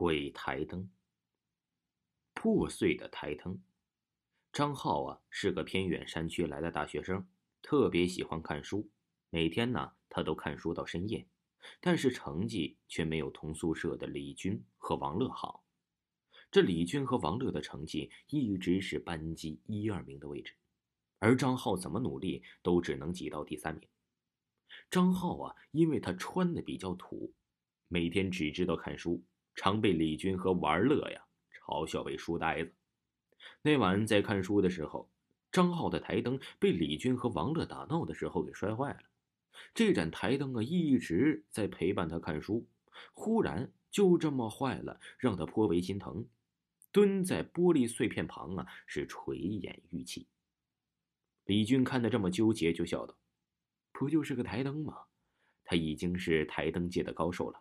鬼台灯。破碎的台灯。张浩啊，是个偏远山区来的大学生，特别喜欢看书。每天呢，他都看书到深夜，但是成绩却没有同宿舍的李军和王乐好。这李军和王乐的成绩一直是班级一二名的位置，而张浩怎么努力都只能挤到第三名。张浩啊，因为他穿的比较土，每天只知道看书。常被李军和玩乐呀嘲笑为书呆子。那晚在看书的时候，张浩的台灯被李军和王乐打闹的时候给摔坏了。这盏台灯啊一直在陪伴他看书，忽然就这么坏了，让他颇为心疼。蹲在玻璃碎片旁啊是垂眼欲泣。李军看得这么纠结，就笑道：“不就是个台灯吗？他已经是台灯界的高手了。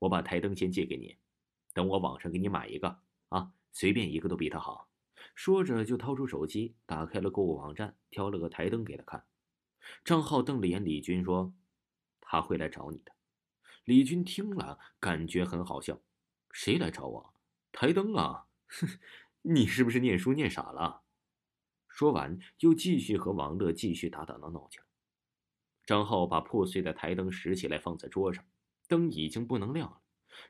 我把台灯先借给你。”等我网上给你买一个啊，随便一个都比他好。说着就掏出手机，打开了购物网站，挑了个台灯给他看。张浩瞪了眼李军，说：“他会来找你的。”李军听了，感觉很好笑：“谁来找我？台灯啊！哼，你是不是念书念傻了？”说完，又继续和王乐继续打打闹闹去了。张浩把破碎的台灯拾起来，放在桌上，灯已经不能亮了。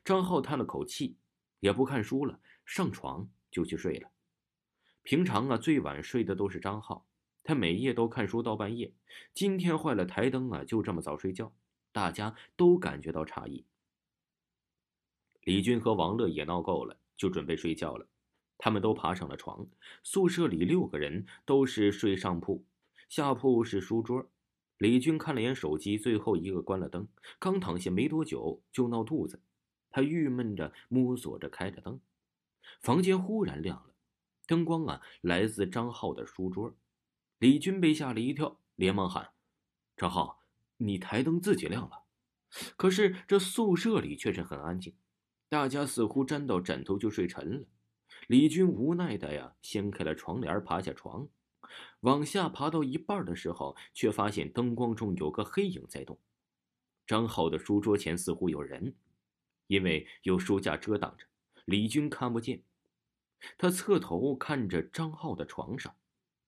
张浩叹了口气，也不看书了，上床就去睡了。平常啊，最晚睡的都是张浩，他每夜都看书到半夜。今天坏了台灯啊，就这么早睡觉，大家都感觉到诧异。李军和王乐也闹够了，就准备睡觉了。他们都爬上了床。宿舍里六个人都是睡上铺，下铺是书桌。李军看了眼手机，最后一个关了灯，刚躺下没多久就闹肚子。他郁闷着摸索着开着灯，房间忽然亮了，灯光啊来自张浩的书桌。李军被吓了一跳，连忙喊：“张浩，你台灯自己亮了。”可是这宿舍里却是很安静，大家似乎沾到枕头就睡沉了。李军无奈的呀掀开了床帘，爬下床，往下爬到一半的时候，却发现灯光中有个黑影在动。张浩的书桌前似乎有人。因为有书架遮挡着，李军看不见。他侧头看着张浩的床上，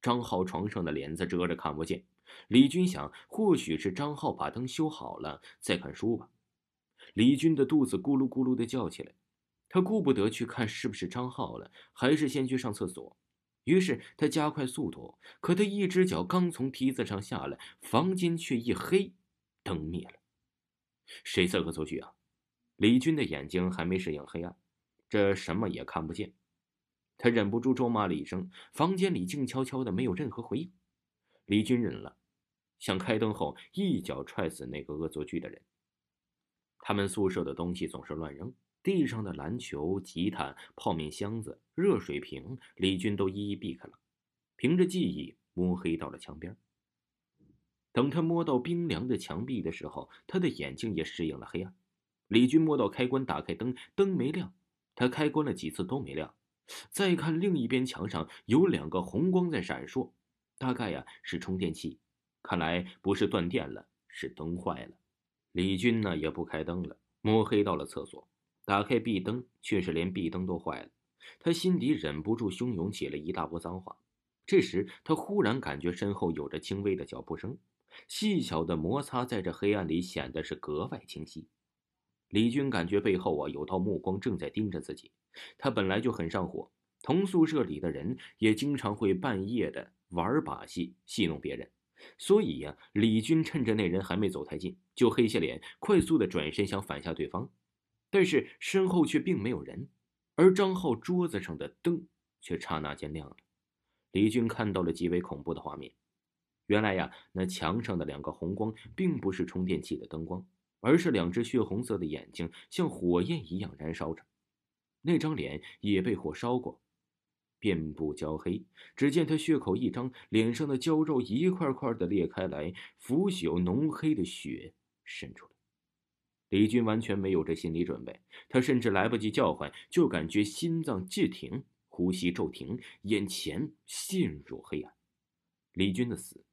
张浩床上的帘子遮着看不见。李军想，或许是张浩把灯修好了，再看书吧。李军的肚子咕噜咕噜的叫起来，他顾不得去看是不是张浩了，还是先去上厕所。于是他加快速度，可他一只脚刚从梯子上下来，房间却一黑，灯灭了。谁在恶作剧啊？李军的眼睛还没适应黑暗，这什么也看不见。他忍不住咒骂了一声，房间里静悄悄的，没有任何回应。李军忍了，想开灯后一脚踹死那个恶作剧的人。他们宿舍的东西总是乱扔，地上的篮球、吉他、泡面箱子、热水瓶，李军都一一避开了。凭着记忆摸黑到了墙边。等他摸到冰凉的墙壁的时候，他的眼睛也适应了黑暗。李军摸到开关，打开灯，灯没亮。他开关了几次都没亮。再看另一边墙上有两个红光在闪烁，大概呀是充电器。看来不是断电了，是灯坏了。李军呢也不开灯了，摸黑到了厕所，打开壁灯，却是连壁灯都坏了。他心底忍不住汹涌起了一大波脏话。这时他忽然感觉身后有着轻微的脚步声，细小的摩擦在这黑暗里显得是格外清晰。李军感觉背后啊有道目光正在盯着自己，他本来就很上火，同宿舍里的人也经常会半夜的玩把戏戏弄别人，所以呀，李军趁着那人还没走太近，就黑下脸，快速的转身想反下对方，但是身后却并没有人，而张浩桌子上的灯却刹那间亮了，李军看到了极为恐怖的画面，原来呀，那墙上的两个红光并不是充电器的灯光。而是两只血红色的眼睛像火焰一样燃烧着，那张脸也被火烧过，遍布焦黑。只见他血口一张，脸上的焦肉一块块的裂开来，腐朽浓黑的血渗出来。李军完全没有这心理准备，他甚至来不及叫唤，就感觉心脏骤停，呼吸骤停，眼前陷入黑暗。李军的死，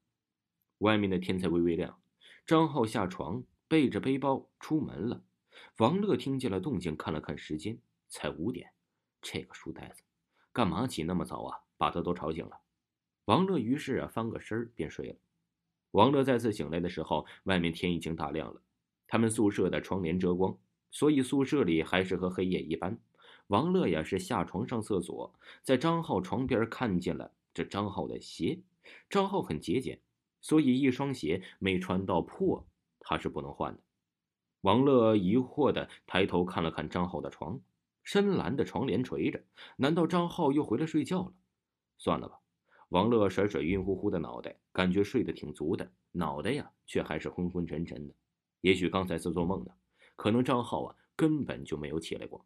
外面的天才微微亮。张浩下床。背着背包出门了，王乐听见了动静，看了看时间，才五点，这个书呆子，干嘛起那么早啊？把他都吵醒了。王乐于是啊翻个身便睡了。王乐再次醒来的时候，外面天已经大亮了。他们宿舍的窗帘遮光，所以宿舍里还是和黑夜一般。王乐呀是下床上厕所，在张浩床边看见了这张浩的鞋。张浩很节俭，所以一双鞋没穿到破，他是不能换的。王乐疑惑的抬头看了看张浩的床，深蓝的床帘垂着，难道张浩又回来睡觉了？算了吧。王乐甩甩晕乎乎的脑袋，感觉睡得挺足的，脑袋呀却还是昏昏沉沉的。也许刚才是做梦呢，可能张浩啊根本就没有起来过。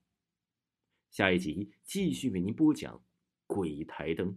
下一集继续为您播讲《鬼台灯》。